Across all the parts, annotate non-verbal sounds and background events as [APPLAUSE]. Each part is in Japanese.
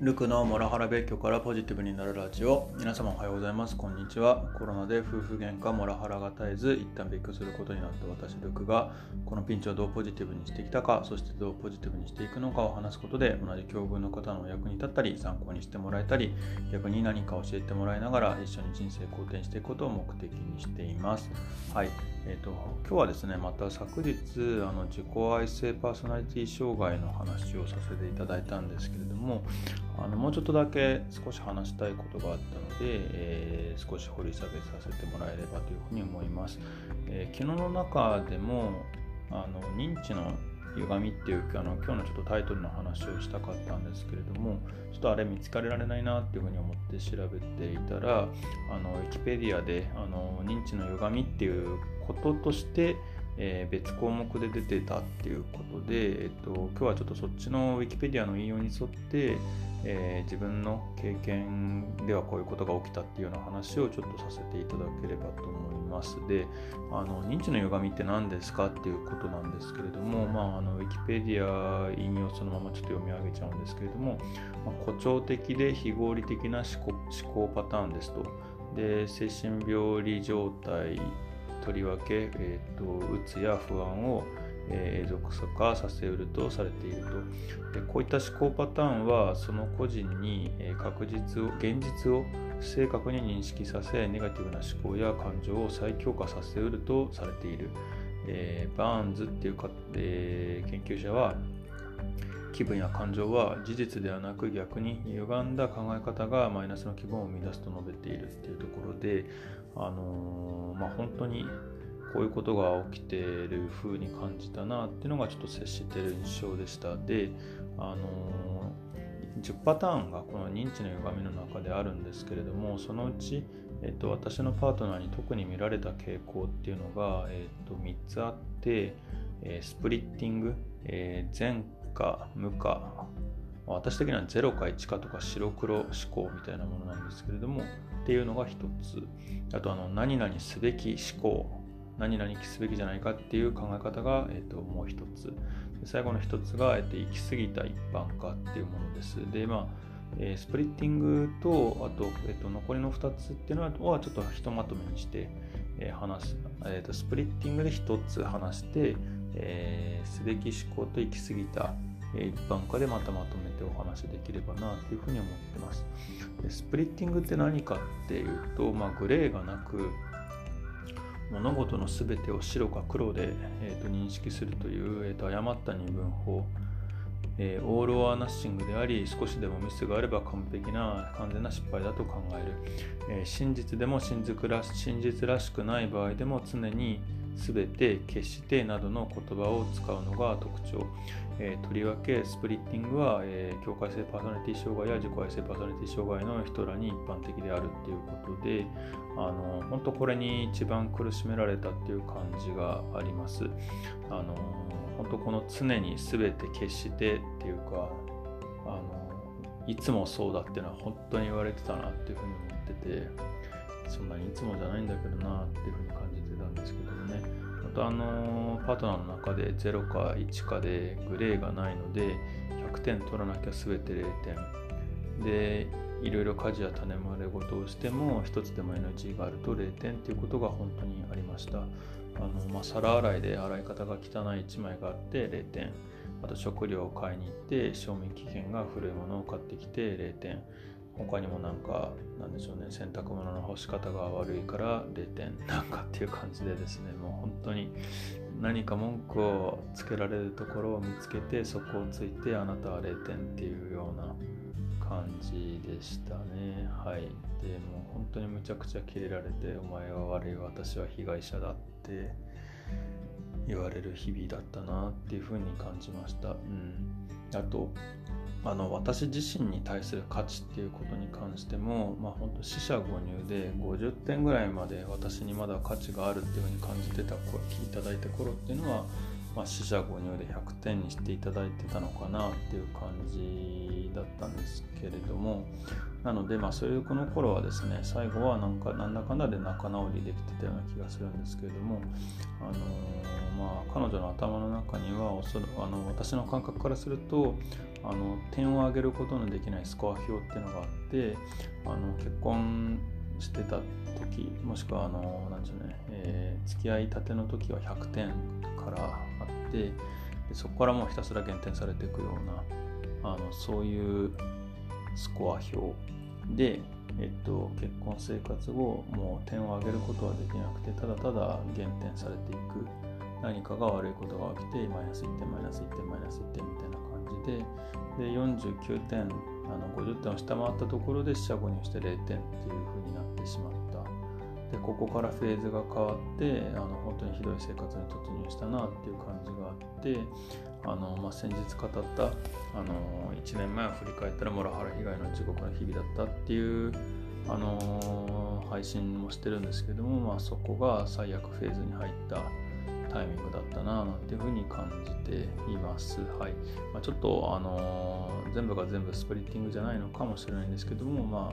ルクのモラハラ別居からポジティブになるラジオ。皆様おはようございます。こんにちは。コロナで夫婦喧嘩モラハラが絶えず一旦別居することになった私ルクがこのピンチをどうポジティブにしてきたかそしてどうポジティブにしていくのかを話すことで同じ境遇の方のお役に立ったり参考にしてもらえたり逆に何か教えてもらいながら一緒に人生好転していくことを目的にしています。はい。えーと、今日はですねまた昨日あの自己愛性パーソナリティ障害の話をさせていただいたんですけれどもあのもうちょっとだけ少し話したいことがあったので、えー、少し掘り下げさせてもらえればというふうに思います。えー、昨日の中でもあの認知の歪みっていうあの今日のちょっとタイトルの話をしたかったんですけれどもちょっとあれ見つかれられないなっていうふうに思って調べていたらあのウィキペディアであの認知の歪みっていうこととしてえー、別項目で出てたっていうことで、えっと、今日はちょっとそっちのウィキペディアの引用に沿って、えー、自分の経験ではこういうことが起きたっていうような話をちょっとさせていただければと思います。で、あの認知の歪みって何ですかっていうことなんですけれども、まあ、あのウィキペディア引用そのままちょっと読み上げちゃうんですけれども、まあ、誇張的で非合理的な思考思考パターンですと。で精神病理状態とりわけ、えーと、うつや不安を、えー、属性化させうるとされていると。でこういった思考パターンはその個人に、え確実を現実を正確に認識させネガティブな思考や感情を再強化させうるとされている、えー、バーンズっていうか、えー、研究者は気分や感情は事実ではなく逆に歪んだ考え方がマイナスの気分を生み出すと述べているっていうところで、あのー、まあ、本当にこういうことが起きてる風に感じたなっていうのがちょっと接してる印象でした。で、あのー、10パターンがこの認知の歪みの中であるんですけれどもそのうち、えっと、私のパートナーに特に見られた傾向っていうのが、えっと、3つあって、え、スプリッティング、えー、前か無か私的には0か1かとか白黒思考みたいなものなんですけれどもっていうのが一つ。あとあの何々すべき思考。何々すべきじゃないかっていう考え方が、えー、ともう一つ最後の一つが、えー、と行き過ぎた一般化っていうものですでまあえー、スプリッティングとあと,、えー、と残りの2つっていうのはちょっとひとまとめにして、えー、話す、えーと、スプリッティングで1つ話して、えー、すべき思考と行き過ぎた一般化でまたまとめてお話できればなというふうに思ってます。スプリッティングって何かっていうと、まあ、グレーがなく物事の全てを白か黒で、えー、と認識するという、えー、と誤った二分法、えー、オール・オア・ナッシングであり少しでもミスがあれば完璧な完全な失敗だと考える、えー、真実でも真実ら真実らしくない場合でも常に全て決してなどの言葉を使うのが特徴、えー、とりわけスプリッティングは、えー、境界性パーソナリティ障害や自己愛性パーソナリティ障害の人らに一般的であるっていうことであの本当これに一番苦しめられたっていう感じがあります。あの本当この常に全て決してっていうかあのいつもそうだっていうのは本当に言われてたなっていうふうに思ってて。そんなにいつもじゃないんだけどなっていうふうに感じてたんですけどもね。またあのパートナーの中で0か1かでグレーがないので100点取らなきゃ全て0点。でいろいろ家事や種まれ事をしても1つでも NG があると0点っていうことが本当にありました。あの、まあ、皿洗いで洗い方が汚い1枚があって0点。あと食料を買いに行って賞味期限が古いものを買ってきて0点。他にもなんかなんでしょうね洗濯物の干し方が悪いから0点なんかっていう感じでですねもう本当に何か文句をつけられるところを見つけてそこをついてあなたは0点っていうような感じでしたね。はい。でもう本当にむちゃくちゃキレられてお前は悪い私は被害者だって言われる日々だったなっていうふうに感じました。うん。あとあの私自身に対する価値っていうことに関しても、まあ、本当死者誤入で50点ぐらいまで私にまだ価値があるっていうふうに感じてた聞いただいた頃っていうのは、まあ、四捨五入で100点にしていただいてたのかなっていう感じだったんですけれどもなので、まあ、そういうこの頃はですね最後はなんかなんだかんだで仲直りできてたような気がするんですけれども、あのー、まあ、彼女の頭の中にはおそあの私の感覚からするとあの点を上げることのできないスコア表っていうのがあってあの結婚してた時もしくはあの何でしょうね、えー、付き合いたての時は100点からあってでそこからもうひたすら減点されていくようなあのそういうスコア表で、えっと、結婚生活後もう点を上げることはできなくてただただ減点されていく。何かが悪いことが起きてマイナス1点マイナス1点マイナス1点みたいな感じでで49点あの50点を下回ったところで四捨五入して0点っていう風になってしまった。でここからフェーズが変わってあの本当にひどい生活に突入したなっていう感じがあってあの、まあ、先日語ったあの1年前を振り返ったらモラハラ被害の地獄の日々だったっていうあの配信もしてるんですけども、まあ、そこが最悪フェーズに入ったタイミングだったななんていうふうに感じています。はいまあ、ちょっと、あのー、全部が全部スプリッティングじゃないのかもしれないんですけども、ま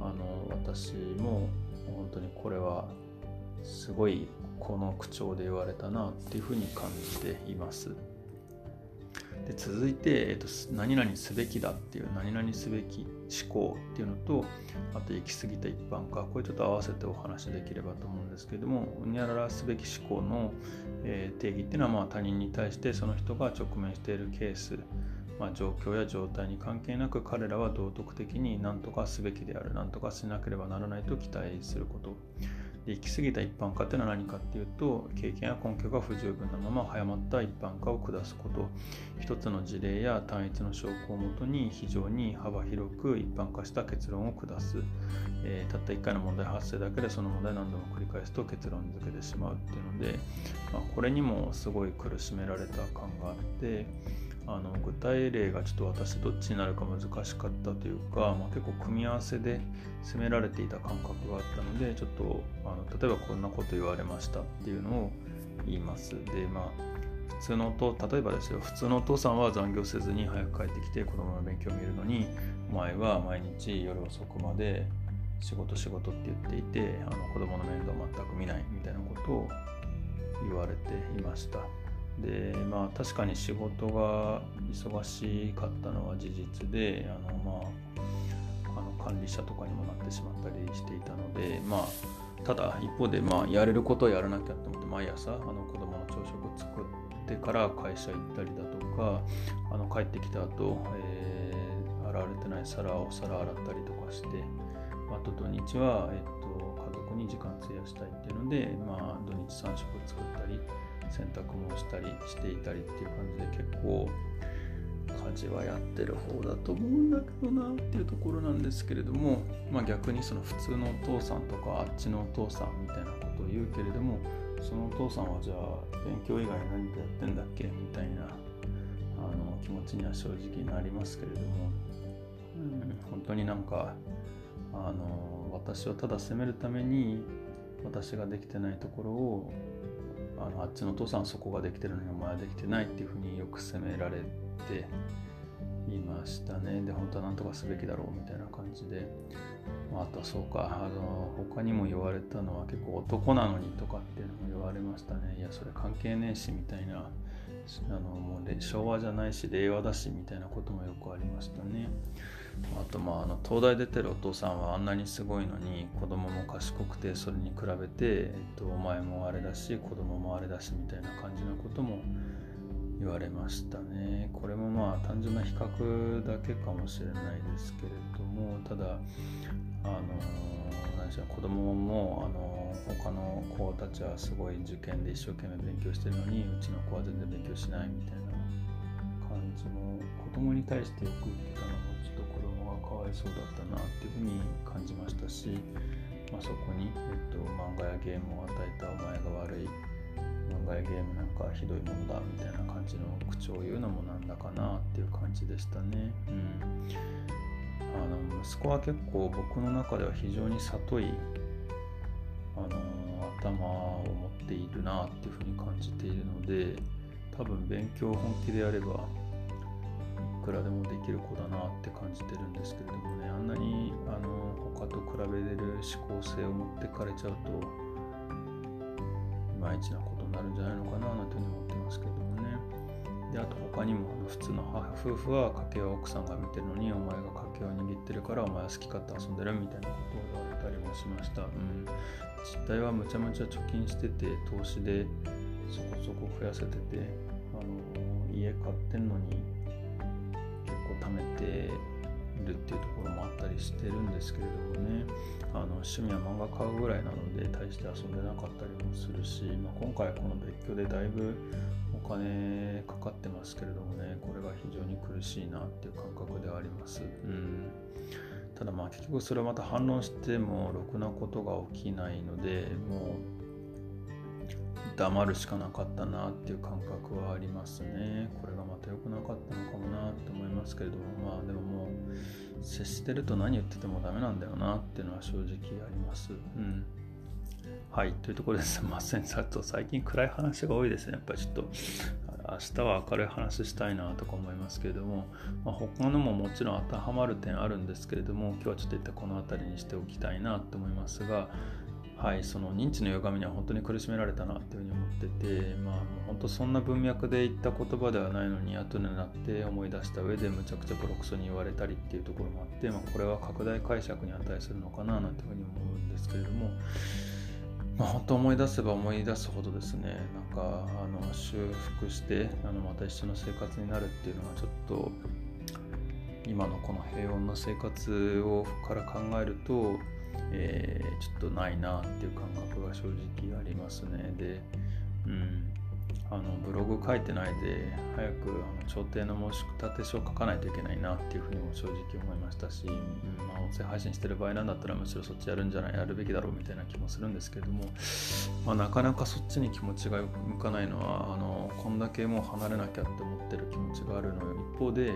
あ、あの私も本当にこれはすごいこの口調で言われたなっていうふうに感じています。で続いて、えっと、何々すべきだっていう何々すべき思考っていうのとあと行き過ぎた一般化これちょっと合わせてお話しできればと思うんですけれどもうにゃららすべき思考の、え、定義っていうのはまあ他人に対してその人が直面しているケースまあ、状況や状態に関係なく彼らは道徳的に何とかすべきである何とかしなければならないと期待すること。で行き過ぎた一般化っていうのは何かっていうと経験や根拠が不十分なまま早まった一般化を下すこと。一つの事例や単一の証拠をもとに非常に幅広く一般化した結論を下す、えー、たった1回の問題発生だけでその問題何度も繰り返すと結論付けてしまうっていうので、まあ、これにもすごい苦しめられた感があってあの具体例がちょっと私どっちになるか難しかったというか、まあ、結構組み合わせで攻められていた感覚があったのでちょっとあの例えばこんなこと言われましたっていうのを言いますでまあ普通のと例えばですよ普通のお父さんは残業せずに早く帰ってきて子供の勉強を見るのにお前は毎日夜遅くまで仕事仕事って言っていてあの子供の面倒全く見ないみたいなことを言われていました。でまあ確かに仕事が忙しかったのは事実であのまああの管理者とかにもなってしまったりしていたのでまあただ一方でまあやれることをやらなきゃと思って毎朝あの子供の朝食作ってから会社行ったりだとかあの帰ってきた後、えー、洗われてない皿を皿洗ったりとかしてあと土日は、えっと、家族に時間費やしたいっていうので、まあ、土日3食作ったり洗濯もしたりしていたりっていう感じで結構家事はやってる方だと思うんだけどなっていうところなんですけれども、まあ、逆にその普通のお父さんとかあっちのお父さんみたいなことを言うけれどもそのお父さんはじゃあ勉強以外何かやってんだっけみたいなあの気持ちには正直なりますけれども、うん、本当になんかあの私をただ責めるために私ができてないところをあのあっちのお父さんはそこができてるのにお前はできてないっていうふうによく責められていましたね。で本当は何とかすべきだろうみたいな感じで、まあ、とはそうか。あの他にも言われたのは結構男なのにとかっていうのも言われましたね。いやそれ関係ねえしみたいな。あのもう昭和じゃないし令和だしみたいなこともよくありましたね。あとまああの東大出てるお父さんはあんなにすごいのに子供も賢くてそれに比べて、えっと、お前もあれだし子供もあれだしみたいな感じのことも言われましたね。これもまあ単純な比較だけかもしれないですけれどもただあの何でしょう子供もあの他の子たちはすごい受験で一生懸命勉強してるのにうちの子は全然勉強しないみたいな感じも子供に対してよく言ってたのもかいそうだったなっていうふうに感じましたし、まあ、そこに、えっと、漫画やゲームを与えたお前が悪い漫画やゲームなんかひどいものだみたいな感じの口調を言うのもなんだかなっていう感じでしたね。うん、あの息子は結構僕の中では非常に里いあの頭を持っているなっていうふうに感じているので多分勉強本気でやればくらでもできる子だなって感じてるんですけれどもね。あんなにあの他と比べれる思考性を持ってかれちゃうといまいちなことになるんじゃないのかななんていうに思ってますけどもね。であと他にもあの普通の母夫婦は家計は奥さんが見てるのにお前が家計を握ってるからお前は好き勝手遊んでるみたいなことを言われたりもしました、うん、実態はむちゃむちゃ貯金してて投資でそこそこ増やせててあの家買ってんのに結構貯めてるっていうところもあったりしてるんですけれどもねあの趣味は漫画買うぐらいなので大して遊んでなかったりもするし、まあ、今回この別居でだいぶお金かかってますけれどもねこれが非常に苦しいなっていう感覚ではあります。うんただまあ結局それはまた反論してもろくなことが起きないのでもう黙るしかなかったなっていう感覚はありますね。これがまた良くなかったのかもなって思いますけれども、まあでももう接してると何言っててもダメなんだよなっていうのは正直あります。うん。はい、というところですい [LAUGHS] ません。さっと最近暗い話が多いですね。やっぱりちょっと明日は明るい話したいなとか思いますけれども、まあ、他のももちろん当てはまる点あるんですけれども今日はちょっと一旦この辺りにしておきたいなと思いますがはい、その認知の歪みには本当に苦しめられたなっていうふうに思ってて、まあ、もう本当そんな文脈で言った言葉ではないのに後になって思い出した上でむちゃくちゃボロクソに言われたりっていうところもあって、まあ、これは拡大解釈に値するのかななんていうふうに思うんですけれども、まあ、本当思い出せば思い出すほどですねなんかあの修復してあのまた一緒の生活になるっていうのはちょっと今のこの平穏な生活をから考えるとえー、ちょっとないなっていう感覚が正直ありますね。で、うん、あのブログ書いてないで早くあの調停の申し立て書を書かないといけないなっていうふうにも正直思いましたし、うんまあ、音声配信してる場合なんだったらむしろそっちやるんじゃないやるべきだろうみたいな気もするんですけども、まあ、なかなかそっちに気持ちが向かないのはあのこんだけもう離れなきゃって思ってる気持ちがあるのよ一方で、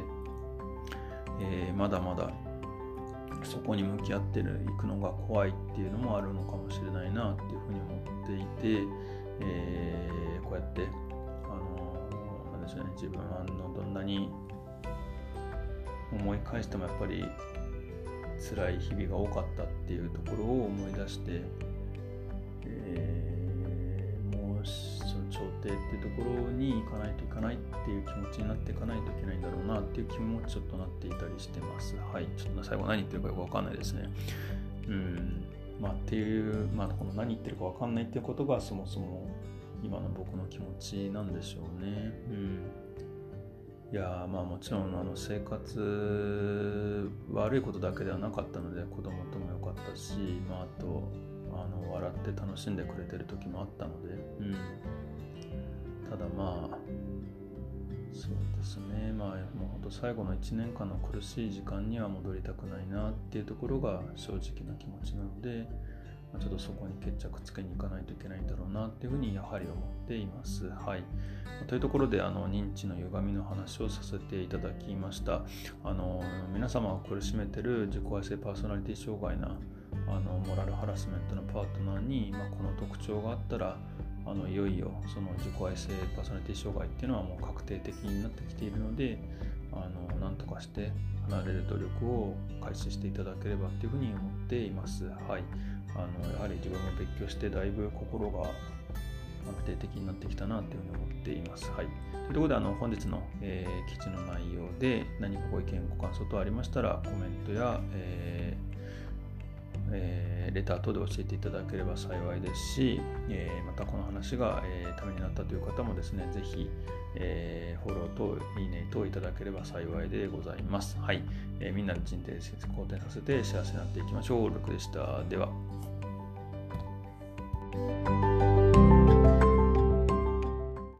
えー、まだまだそこに向き合ってる行くのが怖いっていうのもあるのかもしれないなっていうふうに思っていて、えー、こうやってあのなんでしょうね自分はのどんなに思い返してもやっぱり辛い日々が多かったっていうところを思い出して、調停っていうところに行かないといかないっていう気持ちになっていかないといけないんだろうなっていう気もちょっとなっていたりしてます。はい。ちょっと最後何言ってるかよくわかんないですね。うん。まあっていう、まあこの何言ってるかわかんないっていうことがそもそも今の僕の気持ちなんでしょうね。うん。いやまあもちろんあの生活悪いことだけではなかったので子供とも良かったし、まあ、あとって楽しんでくれてる時もあったので、うん、ただまあそうですね。まあもうほんと最後の1年間の苦しい時間には戻りたくないなっていうところが正直な気持ちなので、ちょっとそこに決着つけに行かないといけないんだろうなっていうふうにやはり思っています。はい、というところであの認知の歪みの話をさせていただきました。あの皆様を苦しめてる自己愛性パーソナリティ障害なあのモラルハラスメントのパートナーに、まあ、この特徴があったらあのいよいよその自己愛性パーソナリティ障害っていうのはもう確定的になってきているのであの何とかして離れる努力を開始していただければっていうふうに思っています。はい、あのやはり自分も別居してだいぶ心が安定的になってきたなというふうに思っています。はい、というころであの本日の、えー、記事の内容で何かご意見ご感想等ありましたらコメントや、えーえー、レター等で教えていただければ幸いですし、えー、またこの話が、えー、ためになったという方もですね、ぜひ、えー、フォローといいね等いただければ幸いでございます。はい。えー、みんなで人生好転させて幸せになっていきましょう。ルクでした。では。Bye.